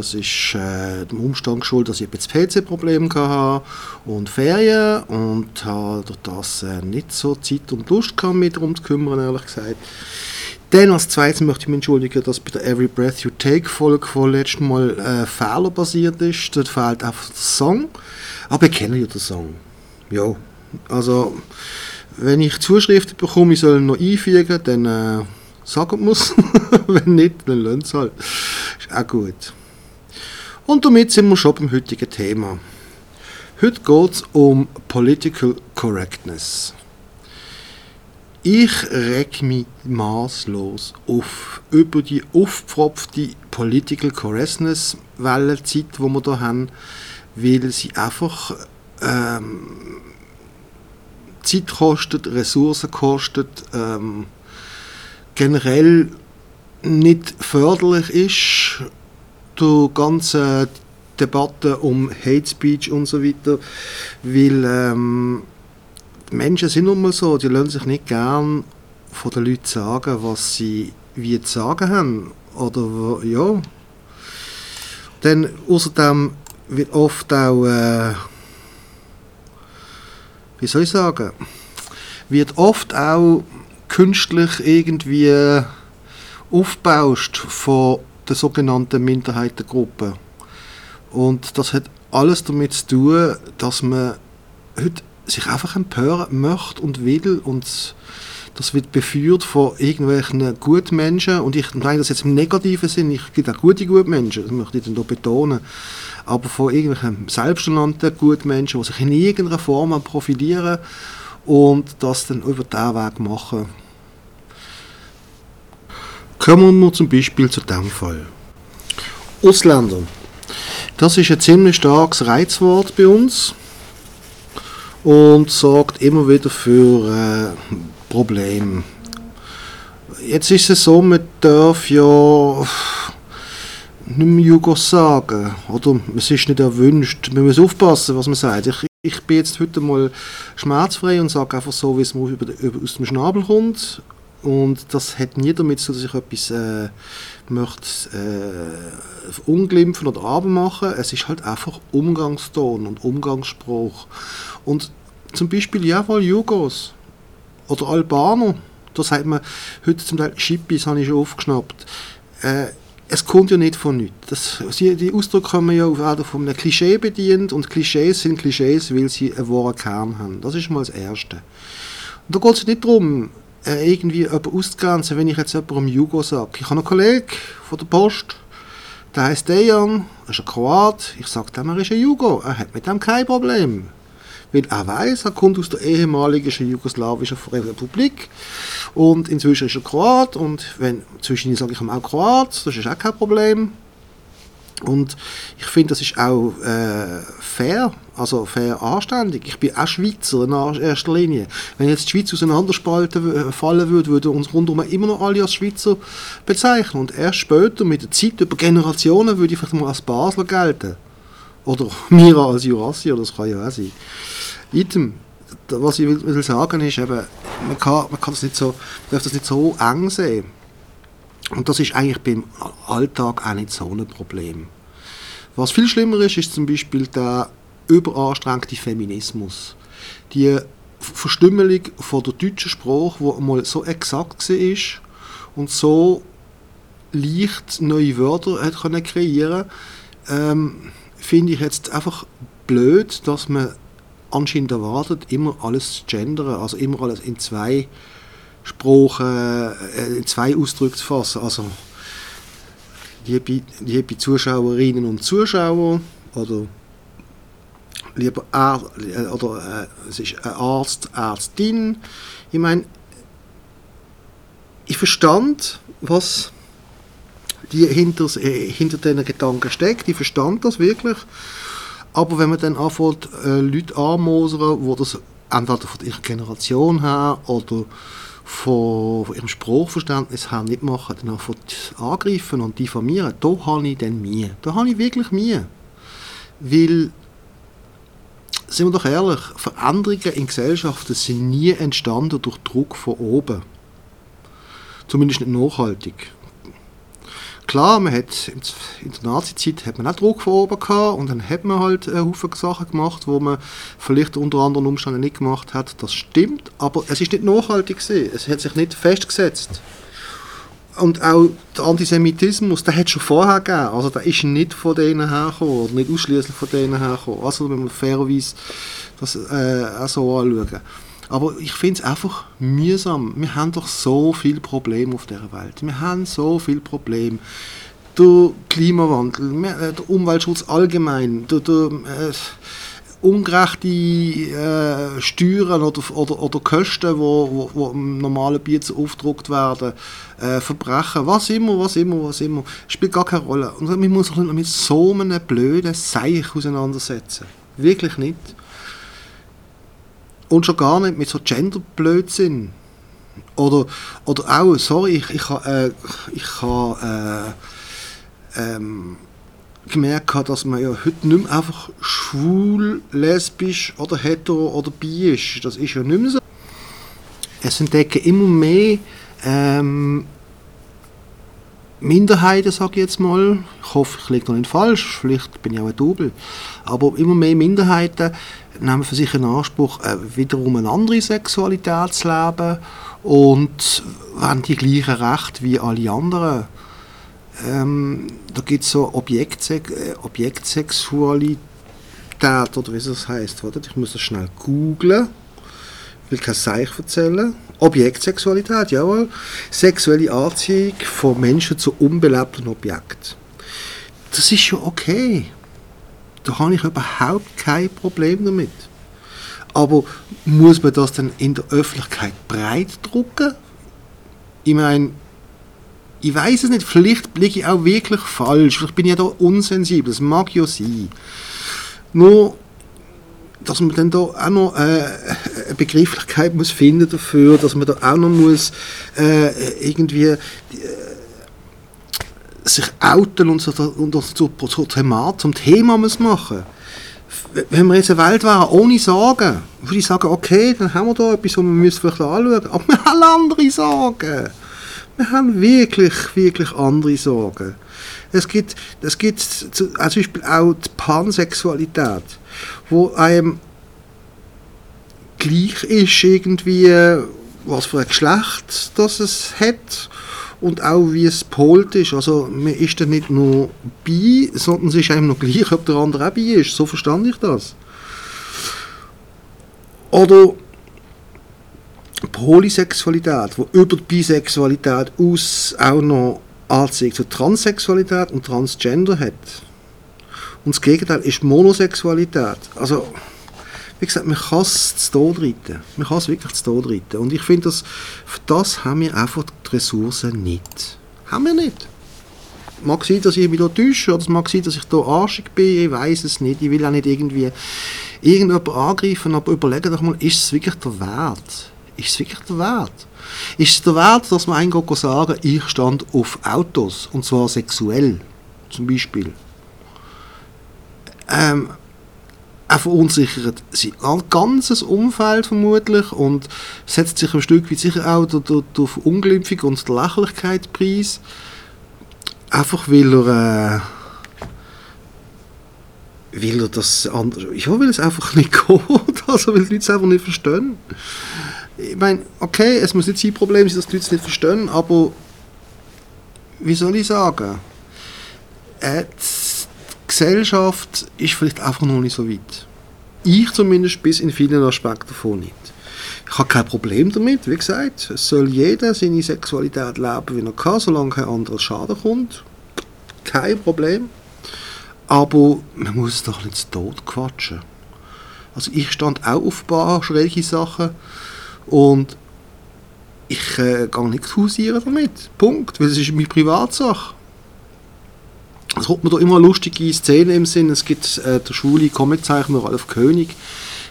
Das ist äh, dem Umstand geschuldet, dass ich ein PC-Problem hatte und Ferien und habe das äh, nicht so Zeit und Lust gehabt, mich darum zu kümmern, ehrlich gesagt. Dann als zweites möchte ich mich entschuldigen, dass bei der Every Breath You Take Folge von letzten Mal äh, fehlerbasiert ist. Dort fehlt einfach der Song. Aber ich kenne ja den Song. Ja, also wenn ich Zuschriften bekomme, ich soll ihn noch einfügen, dann äh, sagen muss. wenn nicht, dann lernt es halt. Ist auch gut. Und damit sind wir schon beim heutigen Thema. Heute geht es um Political Correctness. Ich reg mich maßlos auf über die aufgepfropfte Political Correctness Wellenzeit, die wir hier haben, weil sie einfach ähm, Zeit kostet, Ressourcen kostet, ähm, generell nicht förderlich ist, die ganze Debatte um Hate Speech und so weiter, weil ähm, Menschen sind nun mal so, die lassen sich nicht gern von den Leuten sagen, was sie wie zu sagen haben. Oder ja. Dann außerdem wird oft auch, äh, wie soll ich sagen, wird oft auch künstlich irgendwie aufgebauscht von der sogenannten Minderheitengruppe. Und das hat alles damit zu tun, dass man heute sich einfach empören möchte und will und das wird beführt von irgendwelchen Gutmenschen und ich meine das jetzt im negativen Sinn, ich gibt auch gute Gutmenschen, das möchte ich dann betonen, aber von irgendwelchen selbsternannten Gutmenschen, die sich in irgendeiner Form profitieren und das dann über diesen Weg machen. Kommen wir zum Beispiel zu dem Fall. Ausländer. Das ist ein ziemlich starkes Reizwort bei uns und sorgt immer wieder für äh, Probleme. Jetzt ist es so, man darf ja nicht mehr Jugos sagen, oder? Es ist nicht erwünscht. Man muss aufpassen, was man sagt. Ich, ich bin jetzt heute mal schmerzfrei und sage einfach so, wie es mir aus dem Schnabel kommt. Und das hat nie damit zu tun, dass ich etwas äh, möchte, äh, unglimpfen oder abmachen. Es ist halt einfach Umgangston und Umgangsspruch. Und zum Beispiel, jawohl, Jugos oder Albaner, da sagt man heute zum Teil Schippis, habe ich schon aufgeschnappt. Äh, es kommt ja nicht von nichts. Das, die Ausdrücke kommen ja auch von einem Klischee bedient und Klischees sind Klischees, weil sie einen wahren Kern haben. Das ist mal das Erste. Und da geht es nicht darum, äh, irgendwie jemanden auszugrenzen, wenn ich jetzt jemandem Jugo sage. Ich habe einen Kollegen von der Post, der heißt Dejan, er ist ein Kroat. Ich sage dem, er ist ein Jugo. Er hat mit dem kein Problem. Weil er weiß, er kommt aus der ehemaligen jugoslawischen Republik und inzwischen ist er Kroat und wenn zwischen sage ich ihm auch Kroat, das ist auch kein Problem. Und ich finde, das ist auch äh, fair, also fair anständig. Ich bin auch Schweizer in erster Linie. Wenn jetzt die Schweiz auseinanderspalten fallen würde, würden uns rundum immer noch alle als Schweizer bezeichnen. Und erst später, mit der Zeit, über Generationen, würde ich vielleicht mal als Basler gelten. Oder mir als Jurassier, das kann ja auch sein. Item, was ich will, will sagen ist, eben, man, kann, man kann das nicht so, darf das nicht so eng sehen. Und das ist eigentlich beim Alltag auch nicht so ein Problem. Was viel schlimmer ist, ist zum Beispiel der überanstrengte Feminismus. Die Verstümmelung von der deutschen Sprache, die mal so exakt war und so leicht neue Wörter hat können kreieren ähm, finde ich jetzt einfach blöd, dass man anscheinend erwartet, immer alles zu gendern, also immer alles in zwei Sprachen, äh, in zwei Ausdrücke zu fassen. Also, liebe, liebe Zuschauerinnen und Zuschauer, oder lieber Ar äh, oder äh, es ist Arzt, Ärztin. Ich meine, ich verstand, was die hinter, äh, hinter diesen Gedanken steckt. Ich verstand das wirklich. Aber wenn man dann anfängt, äh, Leute anmosern, die das entweder von ihrer Generation her oder von, von ihrem Sprachverständnis her nicht machen, dann anfängt angreifen und diffamieren, da habe ich dann Mühe. Da habe ich wirklich Mühe. Weil, sind wir doch ehrlich, Veränderungen in Gesellschaften sind nie entstanden durch Druck von oben. Zumindest nicht nachhaltig. Klar, man hat in der Nazi-Zeit hat man auch Druck von oben gehabt und dann hat man halt einen Haufen Sachen gemacht, wo man vielleicht unter anderen Umständen nicht gemacht hat. Das stimmt, aber es ist nicht nachhaltig gewesen. Es hat sich nicht festgesetzt. Und auch der Antisemitismus, der hat schon vorher gegeben. Also der ist nicht von denen hergekommen, oder nicht ausschließlich von denen hergekommen. Also wenn man fairerweise das äh, auch so anschauen. Aber ich finde es einfach mühsam. Wir haben doch so viele Probleme auf dieser Welt. Wir haben so viele Probleme. Der Klimawandel, äh, der Umweltschutz allgemein, der, der äh, ungerechte äh, Steuern oder, oder, oder Kosten, die wo, wo, wo im normalen Bier aufgedruckt werden, äh, Verbrechen, was immer, was immer, was immer, spielt gar keine Rolle. Und man muss sich mit so einem blöden Seich auseinandersetzen. Wirklich nicht. Und schon gar nicht mit so Gender-Blödsinn. Oder, oder auch, sorry, ich, ich habe äh, ich äh, ähm, gemerkt, dass man ja heute nicht mehr einfach schwul, lesbisch oder hetero oder bi ist. Das ist ja nicht mehr so. Es entdecken immer mehr ähm, Minderheiten, sage ich jetzt mal, ich hoffe, ich liege noch nicht falsch, vielleicht bin ich auch ein Double, aber immer mehr Minderheiten nehmen für sich in Anspruch, äh, wiederum eine andere Sexualität zu leben und haben die gleichen Rechte wie alle anderen. Ähm, da gibt es so Objektse äh, Objektsexualität, oder wie es heißt. Oder? Ich muss das schnell googlen will kein Seich erzählen. Objektsexualität, jawohl. Sexuelle Anziehung von Menschen zu unbelebten Objekten. Das ist ja okay. Da habe ich überhaupt kein Problem damit. Aber muss man das dann in der Öffentlichkeit breit drucken? Ich meine, ich weiß es nicht, vielleicht liege ich auch wirklich falsch, vielleicht bin ich ja da unsensibel, das mag ja sein. Nur dass man dann da auch noch äh, eine Begrifflichkeit muss finden dafür, dass man da auch noch muss äh, irgendwie äh, sich outen und so, und so, so Thema, zum Thema muss machen wenn wir jetzt eine Welt wären ohne Sorgen, würde ich sagen, okay, dann haben wir da etwas, was wir vielleicht anschauen Aber wir haben andere Sorgen. Wir haben wirklich, wirklich andere Sorgen. Es gibt, es gibt zum Beispiel auch die Pansexualität wo einem gleich ist irgendwie, was für ein Geschlecht das es hat und auch wie es polt ist. Also man ist dann nicht nur bi, sondern es ist einem noch gleich, ob der andere auch bi ist. So verstand ich das. Oder Polysexualität, wo über die Bisexualität aus auch noch Anziehung zur Transsexualität und Transgender hat. Und das Gegenteil ist Monosexualität. Also, wie gesagt, man kann es zu Tod reiten. Man kann es wirklich zu Tod reiten. Und ich finde, dass für das haben wir einfach die Ressourcen nicht. Haben wir nicht. Mag sein, dass ich mich hier täusche, oder es mag sein, dass ich hier arschig bin, ich weiß es nicht. Ich will auch nicht irgendwie irgendjemanden angreifen, aber überlege doch mal, ist es wirklich der Wert? Ist es wirklich der Wert? Ist es der Wert, dass man eigentlich sagen ich stand auf Autos, und zwar sexuell, zum Beispiel? ähm, auch verunsichert sein ganzes Umfeld vermutlich und setzt sich ein Stück weit sicher auch durch, durch, durch Unglimpfung und der Lächerlichkeit preis. Einfach weil er, äh, weil er das anders, ja, weil es einfach nicht geht, also weil die Leute es einfach nicht verstehen. Ich meine, okay, es muss nicht sein Problem sein, dass die Leute es nicht verstehen, aber wie soll ich sagen? Äh, Gesellschaft ist vielleicht einfach noch nicht so weit. Ich zumindest bis in vielen Aspekten davon nicht. Ich habe kein Problem damit, wie gesagt. Es soll jeder seine Sexualität leben, wie er kann, solange kein anderer Schaden kommt. Kein Problem. Aber man muss es doch nicht zu Tod quatschen. Also ich stand auch auf ein paar schräge Sachen und ich äh, gehe nicht hausieren damit. Punkt. Weil es ist meine Privatsache. Es kommt mir da immer lustige Szene im Sinn. Es gibt äh, der schwule Comiczeichner Ralf König,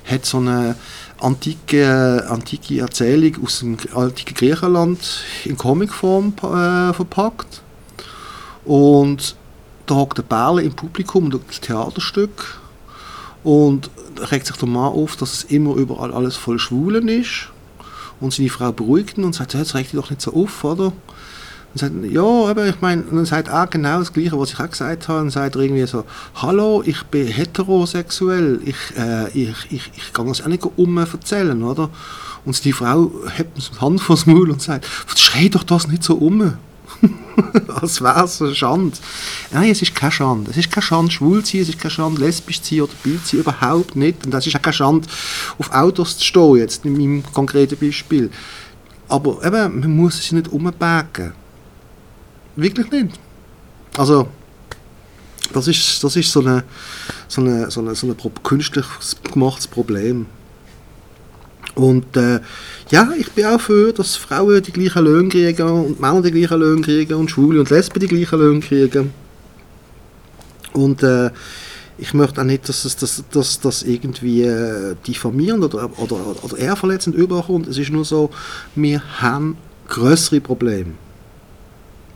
hat so eine antike, antike Erzählung aus dem antiken Griechenland in Comicform äh, verpackt. Und da hockt der Bärle im Publikum das Theaterstück. Und da regt sich der Mann auf, dass es immer überall alles voll Schwulen ist. Und seine Frau beruhigt ihn und sagt, jetzt regt dich doch nicht so auf, oder? Und sagt, ja, aber ich meine, und dann sagt er genau das Gleiche, was ich auch gesagt habe. Und sagt irgendwie so, hallo, ich bin heterosexuell, ich, äh, ich, ich, ich kann das auch nicht um erzählen, oder? Und die Frau hebt die Hand vors Maul und sagt, schrei doch das nicht so um. Als wäre es eine Schande. Nein, es ist keine Schande. Es ist keine Schande, schwul zu sein, es ist keine Schande, lesbisch zu sein oder bi zu sein, überhaupt nicht. Und es ist auch keine Schande, auf Autos zu stehen, jetzt in meinem konkreten Beispiel. Aber eben, man muss es nicht umbacken. Wirklich nicht. Also, das ist, das ist so ein so eine, so eine, so eine künstlich gemachtes Problem. Und äh, ja, ich bin auch für, dass Frauen die gleichen Löhne kriegen und Männer die gleichen Löhne kriegen und Schwule und Lesben die gleichen Löhne kriegen. Und äh, ich möchte auch nicht, dass das, dass, dass, dass irgendwie äh, diffamierend oder, oder, oder ehrverletzend überkommt. Es ist nur so, wir haben größere Probleme.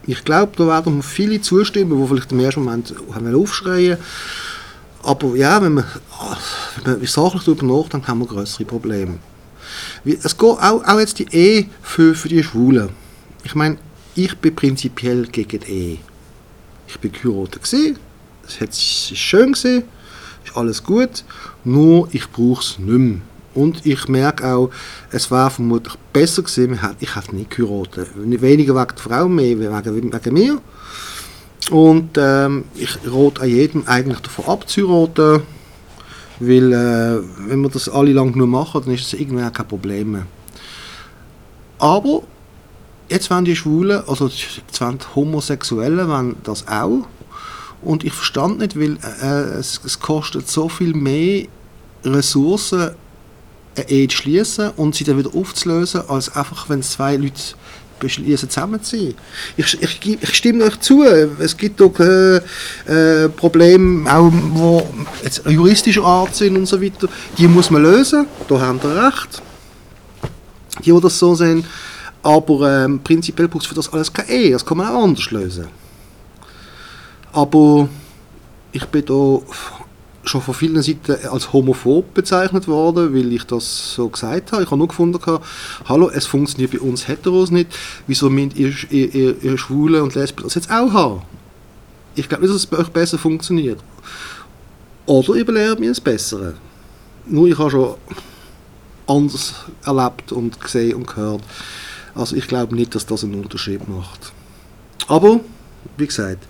Ich glaube, da werden viele zustimmen, die vielleicht im ersten Moment haben aufschreien aber ja, wenn man, wenn man sachlich darüber nachdenkt, haben wir größere Probleme. Es geht auch, auch jetzt die Ehe für, für die Schwulen. Ich meine, ich bin prinzipiell gegen die Ehe. Ich bin geheiratet gesehen, es hat schön gesehen, ist alles gut, nur ich brauche es nicht mehr. Und ich merke auch, es wäre vermutlich besser gewesen, ich hätte nicht geheiratet. Weniger wegen der Frau, mehr wegen, wegen mir. Und ähm, ich rate an jedem eigentlich davon abzuheiraten. Weil, äh, wenn wir das alle lang nur machen, dann ist es irgendwann kein Problem mehr. Aber, jetzt wollen die Schwulen, also die Homosexuellen, wollen das auch. Und ich verstand nicht, weil äh, es, es kostet so viel mehr Ressourcen, eine Ehe zu schließen und sie dann wieder aufzulösen, als einfach, wenn zwei Leute beschließen, zusammenzuziehen. Ich, ich, ich stimme euch zu, es gibt doch äh, äh, Probleme, auch wo jetzt juristischer Art sind und so weiter, die muss man lösen, da haben ihr recht, die, die das so sehen, aber ähm, prinzipiell braucht es für das alles keine Ehe, das kann man auch anders lösen. Aber ich bin da schon von vielen Seiten als homophob bezeichnet worden, weil ich das so gesagt habe. Ich habe nur gefunden, hallo, es funktioniert bei uns Heteros nicht, wieso müsst ihr, ihr, ihr, ihr Schwule und Lesben das jetzt auch haben? Ich glaube nicht, dass es bei euch besser funktioniert. Oder ihr belehrt mir das Bessere. Nur ich habe schon anders erlebt und gesehen und gehört. Also ich glaube nicht, dass das einen Unterschied macht. Aber, wie gesagt,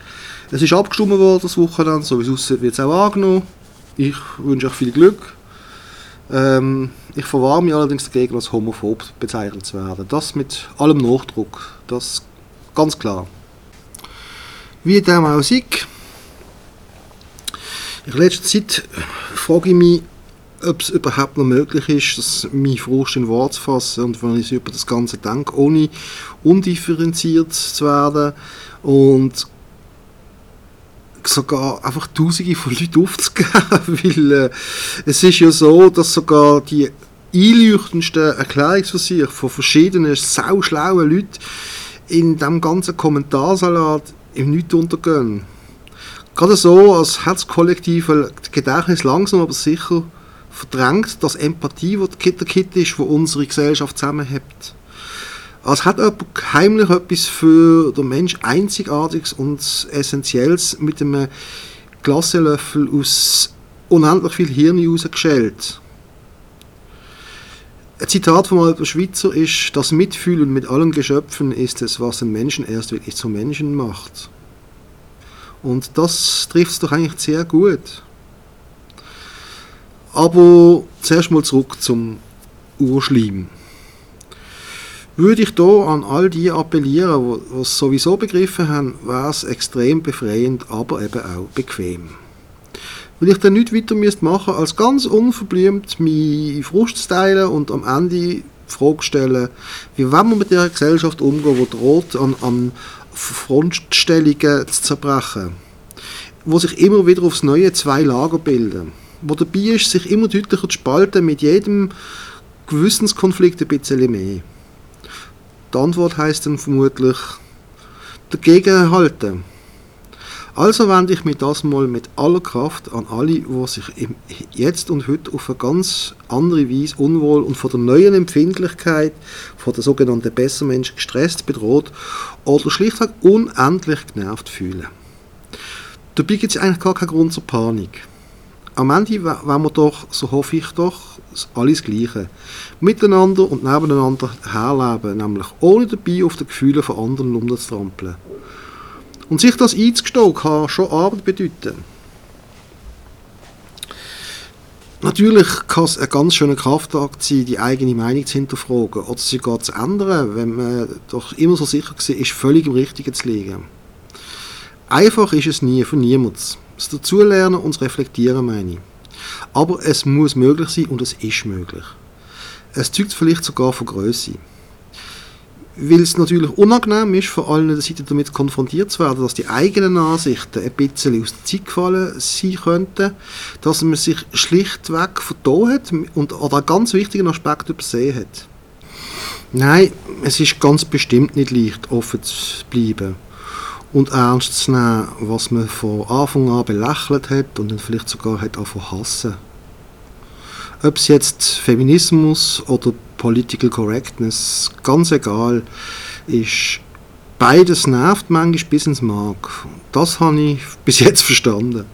es ist abgestimmt worden das Wochenende, so wie es aussieht, wird es auch angenommen. Ich wünsche euch viel Glück. Ähm, ich verwahre mich allerdings dagegen, als homophob bezeichnet zu werden. Das mit allem Nachdruck. Das ganz klar. Wie dem auch sei, in letzter Zeit frage ich mich, ob es überhaupt noch möglich ist, dass meine Frust in Wort zu fassen und wenn ich über das Ganze denke, ohne undifferenziert zu werden. Und sogar einfach Tausende von Leuten aufzugeben, weil äh, es ist ja so, dass sogar die einleuchtendsten Erklärungsversuche von verschiedenen sauschlauen Leuten in dem ganzen Kommentarsalat im Nichts untergehen. Gerade so, als hat das kollektive Gedächtnis langsam aber sicher verdrängt, dass Empathie, die der Kit ist, die unsere Gesellschaft zusammenhält. Als hat jemand heimlich etwas für den Mensch Einzigartiges und Essentielles mit einem Glasselöffel aus unendlich viel Hirn rausgeschält. Ein Zitat von Albert Schweitzer ist, das Mitfühlen mit allen Geschöpfen ist es, was den Menschen erst wirklich zum Menschen macht. Und das trifft es doch eigentlich sehr gut. Aber zuerst mal zurück zum Urschleim würde ich da an all die appellieren, die es sowieso begriffen haben, wäre es extrem befreiend, aber eben auch bequem. Weil ich dann nichts weiter müsste machen, als ganz unverblümt meine Frust zu teilen und am Ende die Frage stellen, wie wollen wir mit dieser Gesellschaft umgehen, die droht, an, an Frontstellungen zu zerbrechen, wo sich immer wieder aufs Neue zwei Lager bilden, wo dabei ist, sich immer deutlicher zu spalten, mit jedem Gewissenskonflikt ein bisschen mehr. Die Antwort heißt dann vermutlich dagegen halten. Also wende ich mich das mal mit aller Kraft an alle, die sich Jetzt und heute auf eine ganz andere Weise unwohl und von der neuen Empfindlichkeit, von der sogenannten Bessermensch gestresst, bedroht oder schlichtweg unendlich genervt fühlen. Dabei gibt es eigentlich gar keinen Grund zur Panik. Am Ende wollen wir doch, so hoffe ich doch, alles Gleiche. Miteinander und nebeneinander herleben, nämlich ohne dabei auf die Gefühle von anderen umzutrampeln. Und sich das einzugestehen, kann schon Arbeit bedeuten. Natürlich kann es ein ganz schöner Kraftakt sein, die eigene Meinung zu hinterfragen oder sie sogar zu ändern, wenn man doch immer so sicher war, ist völlig im Richtigen zu liegen. Einfach ist es nie für niemanden. Das Dazulernen und das Reflektieren meine ich. Aber es muss möglich sein und es ist möglich. Es zeugt vielleicht sogar von Größe weil es natürlich unangenehm ist, von allen Seiten damit konfrontiert zu werden, dass die eigenen Ansichten ein bisschen aus der Zeit gefallen sein könnten, dass man sich schlichtweg vertan hat und oder einen ganz wichtigen Aspekt übersehen hat. Nein, es ist ganz bestimmt nicht leicht, offen zu bleiben und ernst zu nehmen, was man von Anfang an belächelt hat und dann vielleicht sogar hat angefangen hassen. Ob es jetzt Feminismus oder Political Correctness, ganz egal, ist beides nervt manchmal bis ins Mark. Das habe ich bis jetzt verstanden.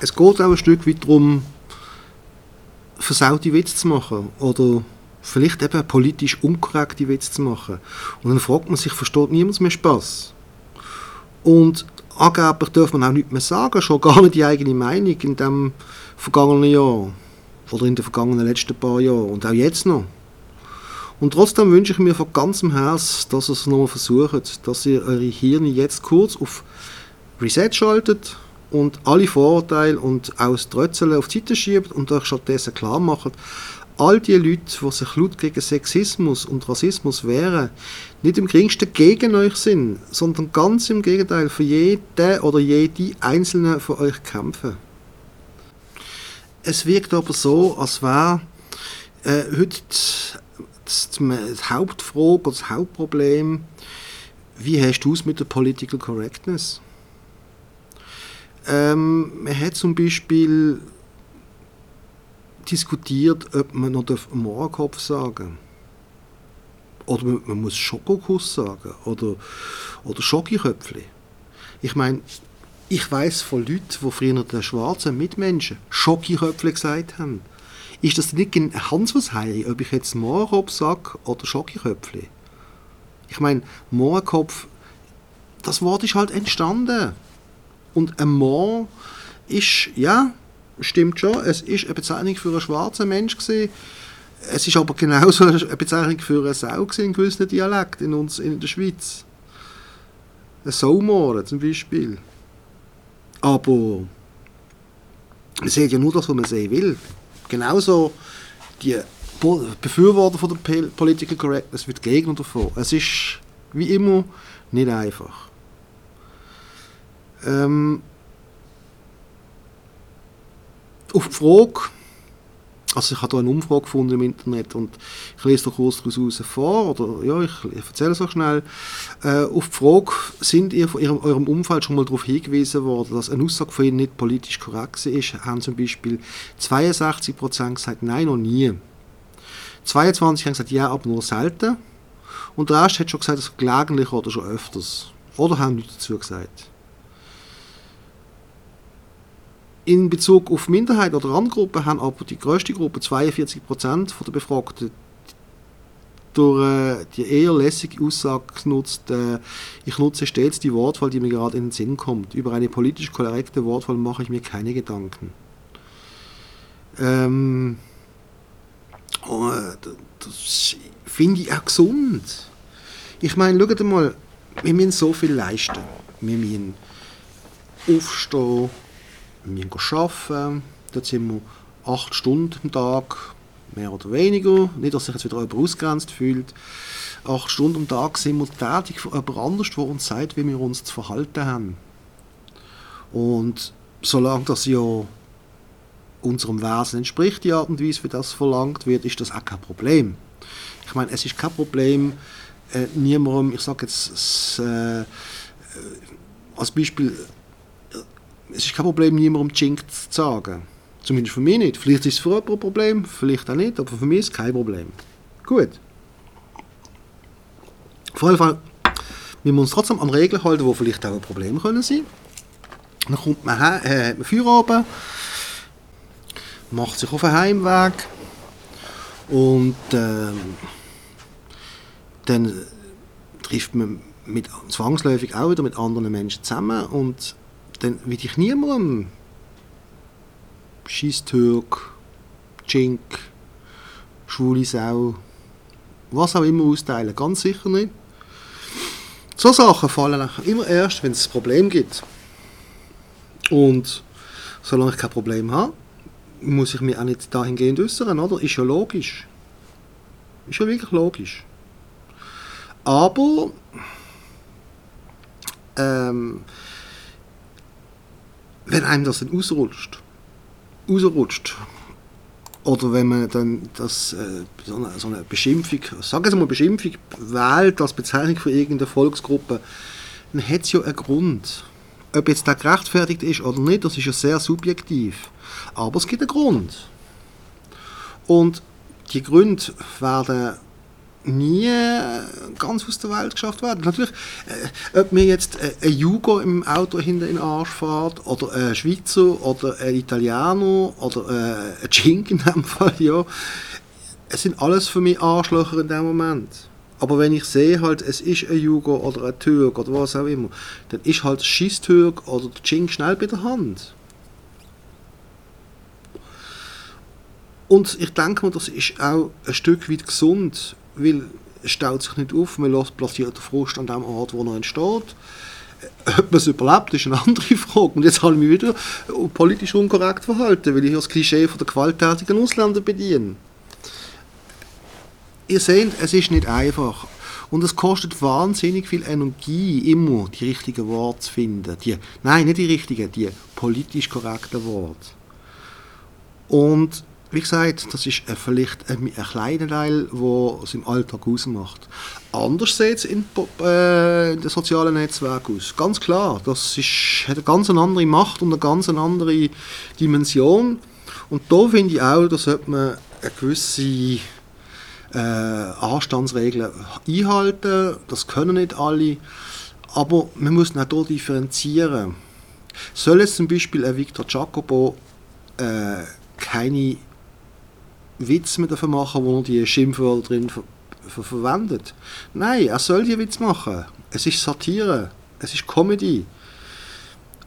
Es geht auch ein Stück weit darum, versaute Witze zu machen oder vielleicht eben politisch unkorrekte Witze zu machen. Und dann fragt man sich, versteht niemand mehr Spaß? Und angeblich darf man auch nichts mehr sagen, schon gar nicht die eigene Meinung in dem vergangenen Jahr oder in den vergangenen letzten paar Jahren und auch jetzt noch. Und trotzdem wünsche ich mir von ganzem Herzen, dass ihr es nochmal versucht, dass ihr eure Hirne jetzt kurz auf Reset schaltet und alle Vorurteile und auch das Trötzeln auf die Seite schiebt und euch stattdessen klar macht, all die Leute, die sich laut gegen Sexismus und Rassismus wehren, nicht im geringsten gegen euch sind, sondern ganz im Gegenteil für jeden oder jede einzelne von euch kämpfen. Es wirkt aber so, als wäre äh, heute die Hauptfrage oder das Hauptproblem, wie hast du es mit der Political Correctness? Ähm, man hat zum Beispiel diskutiert, ob man noch Mohrenkopf sagen Oder man, man muss Schokokuss sagen. Oder, oder Schokiköpfli. Ich meine, ich weiß von Leuten, die früher den schwarzen Mitmenschen Schokiköpfle gesagt haben. Ist das nicht Hans was Heiri, ob ich jetzt Mohrenkopf sage oder Schokiköpfle? Ich meine, Mohrenkopf, das Wort ist halt entstanden. Und ein Moor ist, ja, stimmt schon, es ist eine Bezeichnung für einen schwarzen Mensch gewesen. Es ist aber genauso eine Bezeichnung für eine Sau in gewissen Dialekten in, uns, in der Schweiz. Ein Saumohren zum Beispiel. Aber man sieht ja nur das, was man sehen will. Genauso die Befürworter von der Political Correctness wie die Gegner davon. Es ist wie immer nicht einfach. Ähm, auf die Frage, also ich habe hier eine Umfrage gefunden im Internet und ich lese da kurz daraus vor, oder ja, ich, ich erzähle es auch schnell. Äh, auf die Frage, sind ihr von ihrem, eurem Umfeld schon mal darauf hingewiesen worden, dass eine Aussage von ihnen nicht politisch korrekt ist, haben zum Beispiel 62% gesagt, nein, noch nie. 22 haben gesagt, ja, aber nur selten. Und der Rest hat schon gesagt, dass gelegentlich oder schon öfters. Oder haben nichts dazu gesagt. In Bezug auf Minderheit oder Randgruppen haben aber die größte Gruppe, 42% der Befragten, durch äh, die eher lässige Aussage genutzt, äh, ich nutze stets die Wortwahl, die mir gerade in den Sinn kommt. Über eine politisch korrekte Wortwahl mache ich mir keine Gedanken. Ähm, oh, das finde ich auch gesund. Ich meine, schaut mal, wir müssen so viel leisten. Wir müssen aufstehen, wir arbeiten, dort sind wir acht Stunden am Tag, mehr oder weniger, nicht, dass sich jetzt wieder jemand ausgrenzt fühlt. Acht Stunden am Tag sind wir tätig für jemand anderes, der uns sagt, wie wir uns zu verhalten haben. Und solange das ja unserem Wesen entspricht, die Art und Weise, wie das verlangt wird, ist das auch kein Problem. Ich meine, es ist kein Problem, äh, niemandem, ich sage jetzt äh, als Beispiel, äh, es ist kein Problem, niemandem Jink zu sagen. Zumindest für mich nicht. Vielleicht ist es für jemanden ein Problem, vielleicht auch nicht, aber für mich ist es kein Problem. Gut. Auf jeden Fall, wir müssen uns trotzdem an Regeln halten, die vielleicht auch ein Problem können sein Dann kommt man äh, hat man Feierabend, macht sich auf den Heimweg und ähm, dann trifft man mit, zwangsläufig auch wieder mit anderen Menschen zusammen und dann will ich niemandem Schießtürk, Chink, schwule Sau, was auch immer austeilen. Ganz sicher nicht. So Sachen fallen immer erst, wenn es ein Problem gibt. Und solange ich kein Problem habe, muss ich mich auch nicht dahingehend äußern, oder? Ist ja logisch. Ist ja wirklich logisch. Aber ähm, wenn einem das dann ausrutscht, rausrutscht. Oder wenn man dann das, äh, so, eine, so eine Beschimpfung, sagen Sie mal Beschimpfung, wählt als Bezeichnung für irgendeine Volksgruppe, dann hat es ja einen Grund. Ob jetzt der gerechtfertigt ist oder nicht, das ist ja sehr subjektiv. Aber es gibt einen Grund. Und die Gründe werden nie ganz aus der Welt geschafft werden. Natürlich, äh, ob mir jetzt äh, ein Jugo im Auto hinter in den Arsch fährt, oder ein Schweizer, oder ein Italiener, oder äh, ein Chink in dem Fall, ja, es sind alles für mich Arschlöcher in dem Moment. Aber wenn ich sehe halt, es ist ein Jugo oder ein Türk oder was auch immer, dann ist halt der Schieß-Türk oder der Chink schnell bei der Hand. Und ich denke mir, das ist auch ein Stück weit gesund, weil es staut sich nicht auf, man lässt platziert den Frust an dem Ort, wo er entsteht. Ob man es überlebt, ist eine andere Frage. Und jetzt habe ich mich wieder politisch unkorrekt verhalten, weil ich das Klischee von der gewalttätigen Ausländer bediene. Ihr seht, es ist nicht einfach. Und es kostet wahnsinnig viel Energie, immer die richtigen Worte zu finden. Die, nein, nicht die richtigen, die politisch korrekten Worte. Und wie gesagt, das ist vielleicht ein, ein kleiner Teil, der es im Alltag ausmacht. Anders sieht es in, äh, in den sozialen Netzwerken aus. Ganz klar, das ist, hat eine ganz andere Macht und eine ganz andere Dimension. Und da finde ich auch, da sollte man eine gewisse äh, Anstandsregeln einhalten. Das können nicht alle. Aber man muss auch hier differenzieren. Soll jetzt zum Beispiel ein Victor Jacobo äh, keine Witz mit davon machen, wo er die Schimpfwörter drin ver ver verwendet. Nein, er soll die Witz machen. Es ist Satire. Es ist Comedy.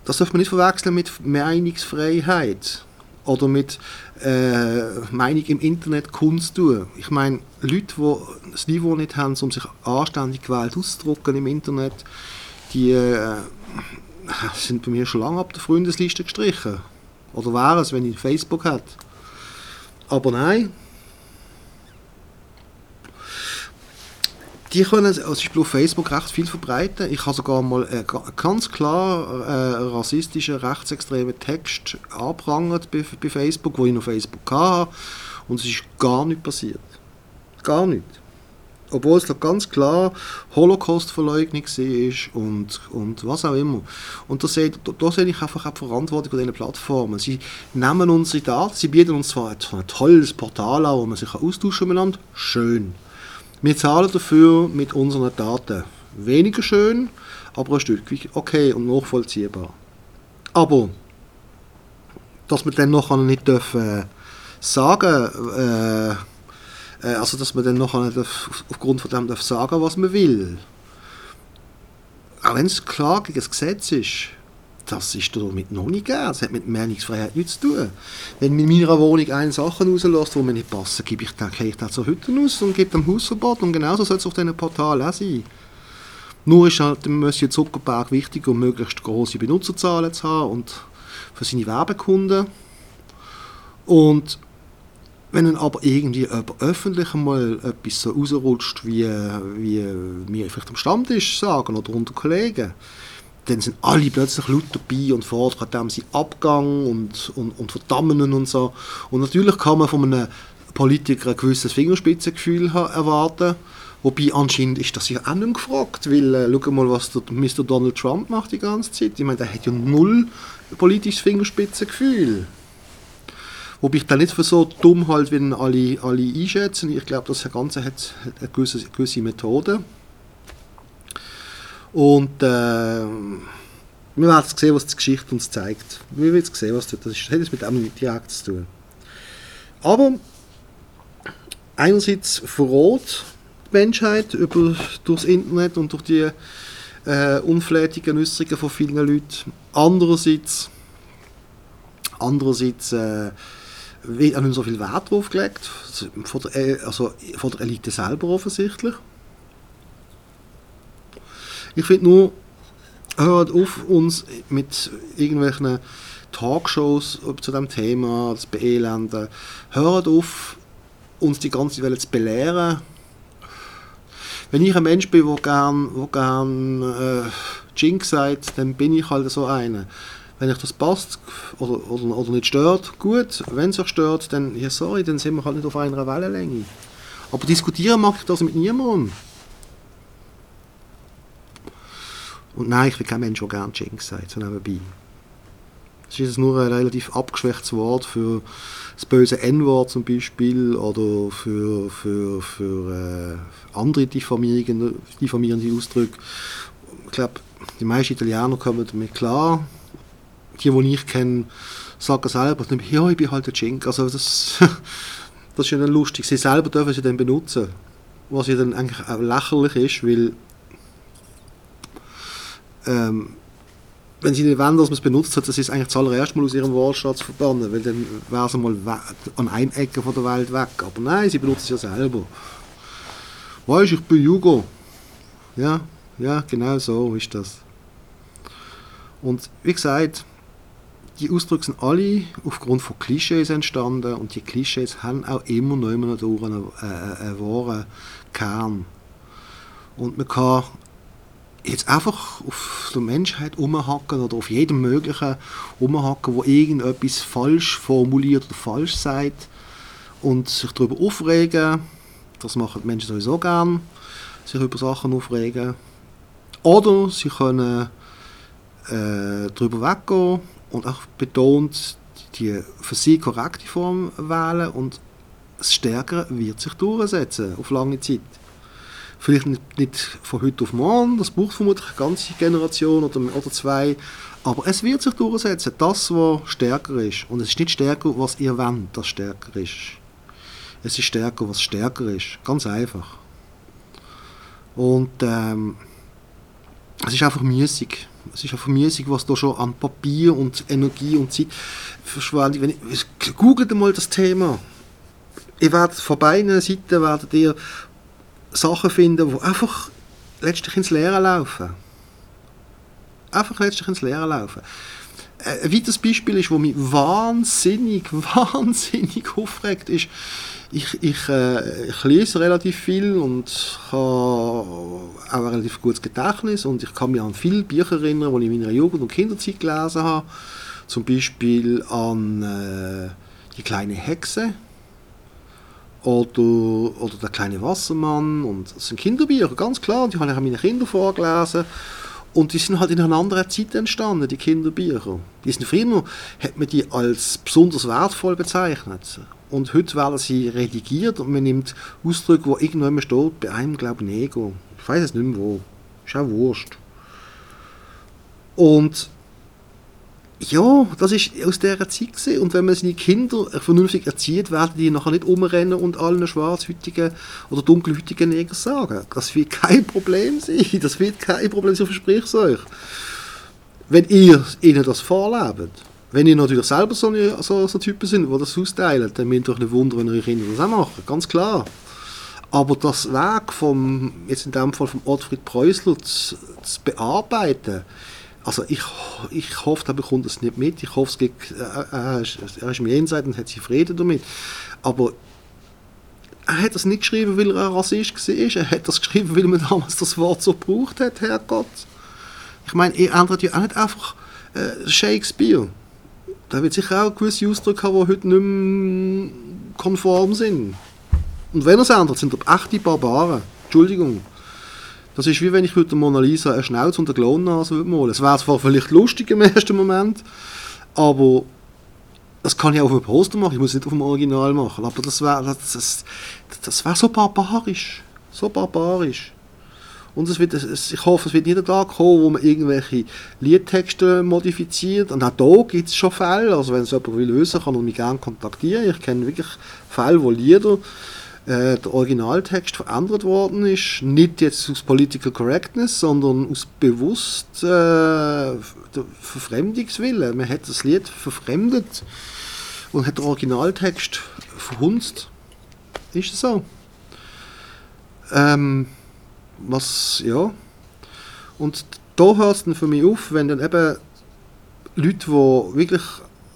Das darf man nicht verwechseln mit Meinungsfreiheit oder mit äh, Meinung im Internet Kunst tun. Ich meine, Leute, die das Niveau nicht haben, um sich anständig gewählt auszudrücken im Internet, die äh, sind bei mir schon lange ab der Freundesliste gestrichen. Oder wäre es, wenn ich Facebook hätte. Aber nein. Die können also auf Facebook recht viel verbreiten. Ich habe sogar mal einen ganz klar äh, rassistischen, rechtsextremen Text angeprangert bei, bei Facebook, wo ich noch Facebook hatte. Und es ist gar nicht passiert. Gar nicht obwohl es da ganz klar Holocaust-Verleugnung war und, und was auch immer. Und da sehe, da, sehe ich einfach auch die Verantwortung von diesen Plattformen. Sie nehmen unsere Daten, sie bieten uns zwar ein, tolles Portal an, wo man sich austauschen miteinander, schön. Wir zahlen dafür mit unseren Daten. Weniger schön, aber ein Stück okay und nachvollziehbar. Aber, dass wir dann noch nicht dürfen äh, sagen, äh, also, dass man dann noch aufgrund von dem darf sagen was man will. Auch wenn es klar gegen das Gesetz ist, das ist damit noch nicht gegeben. Das hat mit Meinungsfreiheit nichts zu tun. Wenn in meiner Wohnung eine Sachen rauslässt, die mir nicht passen, gebe ich dann, ich dann zur Hütte aus und gebe dem Hausverbot. Und genauso soll es auf diesen Portalen auch sein. Nur ist halt dem Monsieur Zuckerberg wichtig, um möglichst große Benutzerzahlen zu haben und für seine Werbekunden. Und wenn dann aber irgendwie öffentlich mal etwas so rausrutscht, wie, wie wir vielleicht am Stammtisch sagen oder unter Kollegen, dann sind alle plötzlich laut dabei und fordern dem sie Abgang und, und, und verdammen und so. Und natürlich kann man von einem Politiker ein gewisses Fingerspitzengefühl erwarten, Wobei anscheinend ist das ja auch nicht gefragt, weil äh, schau mal, was der Mr. Donald Trump macht die ganze Zeit. Ich meine, der hat ja null politisches Fingerspitzengefühl. Wobei ich da nicht für so dumm halt, wie alle, alle einschätzen. Ich glaube, das Ganze hat eine gewisse, gewisse Methode. Und äh, wir werden sehen, was die Geschichte uns zeigt. Wir werden sehen, was das ist. Das hat mit dem nicht direkt zu tun. Aber einerseits verrät die Menschheit über, durchs Internet und durch die äh, unflätigen Äußerungen von vielen Leuten. Andererseits, andererseits äh, wird auch nicht so viel Wert drauf gelegt, von der, äh, also von der Elite selber offensichtlich. Ich finde nur, hört auf, uns mit irgendwelchen Talkshows zu dem Thema, das Beelenden, hört auf, uns die ganze Welt zu belehren. Wenn ich ein Mensch bin, der gern, wo gern äh, Jinx sagt, dann bin ich halt so einer. Wenn euch das passt oder, oder, oder nicht stört, gut. Wenn es euch stört, dann, ja sorry, dann sind wir halt nicht auf einer Wellenlänge. Aber diskutieren mag ich das mit niemandem. Und nein, ich bin kein Mensch, der gerne Jinx sagt, so nebenbei. Das ist nur ein relativ abgeschwächtes Wort für das böse N-Wort zum Beispiel oder für, für, für äh, andere diffamierende, diffamierende Ausdrücke. Ich glaube, die meisten Italiener kommen damit klar. Die, die ich kenne, sagen selber, ja, ich bin halt ein Jink. Also das, das ist ja dann lustig. Sie selber dürfen sie dann benutzen. Was ja dann eigentlich auch lächerlich ist, weil ähm, wenn sie nicht wollen, dass man es benutzt hat, das ist eigentlich zuallererst mal aus ihrem Wortschatz verbannen, weil dann wäre sie mal an einer Ecke von der Welt weg. Aber nein, sie benutzen es ja selber. Weißt ich bin Jugo. Ja, ja, genau so ist das. Und wie gesagt, die Ausdrücke sind alle aufgrund von Klischees entstanden und die Klischees haben auch immer noch immer durch einen, äh, einen wahren Kern. Und man kann jetzt einfach auf der Menschheit umhacken oder auf jedem möglichen umhacken, wo irgendetwas falsch formuliert oder falsch sagt und sich darüber aufregen. Das machen die Menschen sowieso gern, sich über Sachen aufregen. Oder sie können äh, darüber weggehen und auch betont die für sie korrekte Form wählen und das Stärkere wird sich durchsetzen auf lange Zeit. Vielleicht nicht, nicht von heute auf morgen, das braucht vermutlich eine ganze Generation oder, oder zwei, aber es wird sich durchsetzen, das, was stärker ist. Und es ist nicht stärker, was ihr wollt, das stärker ist. Es ist stärker, was stärker ist. Ganz einfach. Und ähm, es ist einfach müßig. Es ist einfach müßig, was da schon an Papier und Energie und Zeit verschwendet. Wenn googelt mal das Thema. Ihr werdet von beiden Seiten werdet ihr Sachen finden, die einfach letztlich ins Leere laufen. Einfach letztlich ins Leere laufen. Ein weiteres Beispiel ist, das mich wahnsinnig, wahnsinnig aufregt, ist, ich, ich, äh, ich lese relativ viel und habe auch ein relativ gutes Gedächtnis und ich kann mich an viele Bücher erinnern, die ich in meiner Jugend- und Kinderzeit gelesen habe. Zum Beispiel an äh, Die kleine Hexe oder, oder Der kleine Wassermann. Und das sind Kinderbücher, ganz klar. Die habe ich meinen Kindern vorgelesen. Und die sind halt in einer anderen Zeit entstanden, die Kinderbücher. Die sind früher, hat man die als besonders wertvoll bezeichnet. Und heute werden sie redigiert und man nimmt Ausdrücke, wo irgendwann steht, bei einem, glaube ich, Nego. Ich weiß es nicht mehr wo. Ist auch wurscht. Und ja, das ist aus dieser Zeit gewesen. Und wenn man seine Kinder vernünftig erzieht, werden die nachher nicht umrennen und allen schwarzhütigen oder dunkelhütigen Neger sagen. Das wird kein Problem sein. Das wird kein Problem sein, ich verspreche es euch. Wenn ihr ihnen das vorlebt. Wenn ihr natürlich selber so, so, so Typen sind, die das austeilen, dann müsst ihr euch nicht wundern, wenn eure Kinder das auch machen. Ganz klar. Aber das Weg vom, jetzt in dem Fall vom Ottfried Preußler zu, zu bearbeiten, also ich, ich hoffe, er bekommt das nicht mit. Ich hoffe, es gibt, äh, äh, er ist im Jenseits und hat sich Frieden damit. Aber er hat das nicht geschrieben, weil er ein Rassist war. Er hat das geschrieben, weil man damals das Wort so gebraucht hat, Herrgott. Ich meine, er ändert ja auch nicht einfach äh, Shakespeare. Da wird sicher auch gewisse Ausdrücke haben, die heute nicht mehr konform sind. Und wenn er es ändert, sind er echte Barbaren. Entschuldigung. Das ist wie wenn ich der Mona Lisa eine Schnauze und eine Klonnase malen Es wäre zwar vielleicht lustig im ersten Moment, aber das kann ich auch auf einem Poster machen, ich muss es nicht auf dem Original machen. Aber das wäre das, das, das wär so barbarisch. So barbarisch. Und es wird, es, ich hoffe, es wird nicht der Tag kommen, wo man irgendwelche Liedtexte modifiziert. Und auch da gibt es schon Fälle. Also wenn es jemand will wissen, kann er mich gerne kontaktieren. Ich kenne wirklich Fälle, wo Lieder äh, der Originaltext verändert worden ist. Nicht jetzt aus Political Correctness, sondern aus bewusst äh, Verfremdungswillen. Man hat das Lied verfremdet und hat den Originaltext verhunzt. Ist das so? Ähm, was, ja. Und da hört es dann für mich auf, wenn dann eben Leute, die wirklich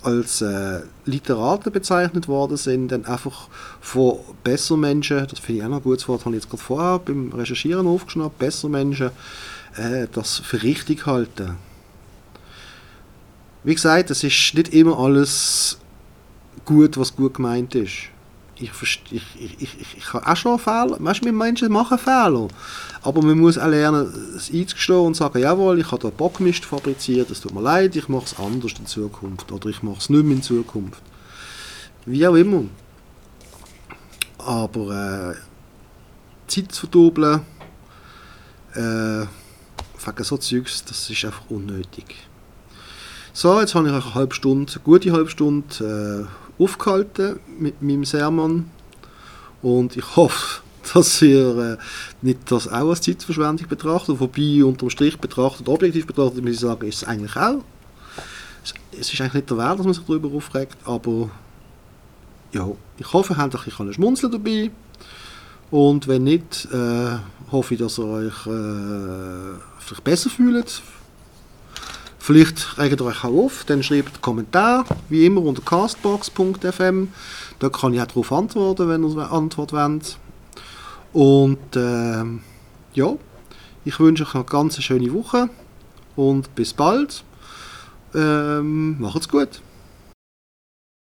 als äh, Literaten bezeichnet worden sind, dann einfach von besser Menschen, das finde ich auch noch ein gutes Wort, habe ich jetzt gerade vorher beim Recherchieren aufgeschnappt, besser Menschen äh, das für richtig halten. Wie gesagt, es ist nicht immer alles gut, was gut gemeint ist. Ich, ich, ich, ich, ich habe auch schon Fehler, weißt, wir Menschen machen Fehler, aber man muss auch lernen, es einzugestehen und sagen, jawohl, ich habe da Bockmist fabriziert, es tut mir leid, ich mache es anders in Zukunft oder ich mache es nicht mehr in Zukunft. Wie auch immer. Aber äh, Zeit zu verdoppeln, äh, wegen so Zeugs, das ist einfach unnötig. So, jetzt habe ich eine halbe Stunde, eine gute halbe Stunde äh, aufgehalten mit meinem Sermon und ich hoffe, dass ihr äh, nicht das auch als Zeitverschwendung betrachtet, wobei unterm Strich betrachtet, objektiv betrachtet, muss ich sagen, ist es eigentlich auch. Es ist eigentlich nicht der Wert, dass man sich darüber aufregt, aber ja, ich hoffe, ihr habt ein bisschen Schmunzeln dabei und wenn nicht, äh, hoffe ich, dass ihr euch äh, vielleicht besser fühlt, Vielleicht regt ihr euch auch auf, dann schreibt einen Kommentar, wie immer unter castbox.fm. Da kann ich auch darauf antworten, wenn ihr eine Antwort wollt. Und äh, ja, ich wünsche euch eine ganz schöne Woche und bis bald. Ähm, macht's gut.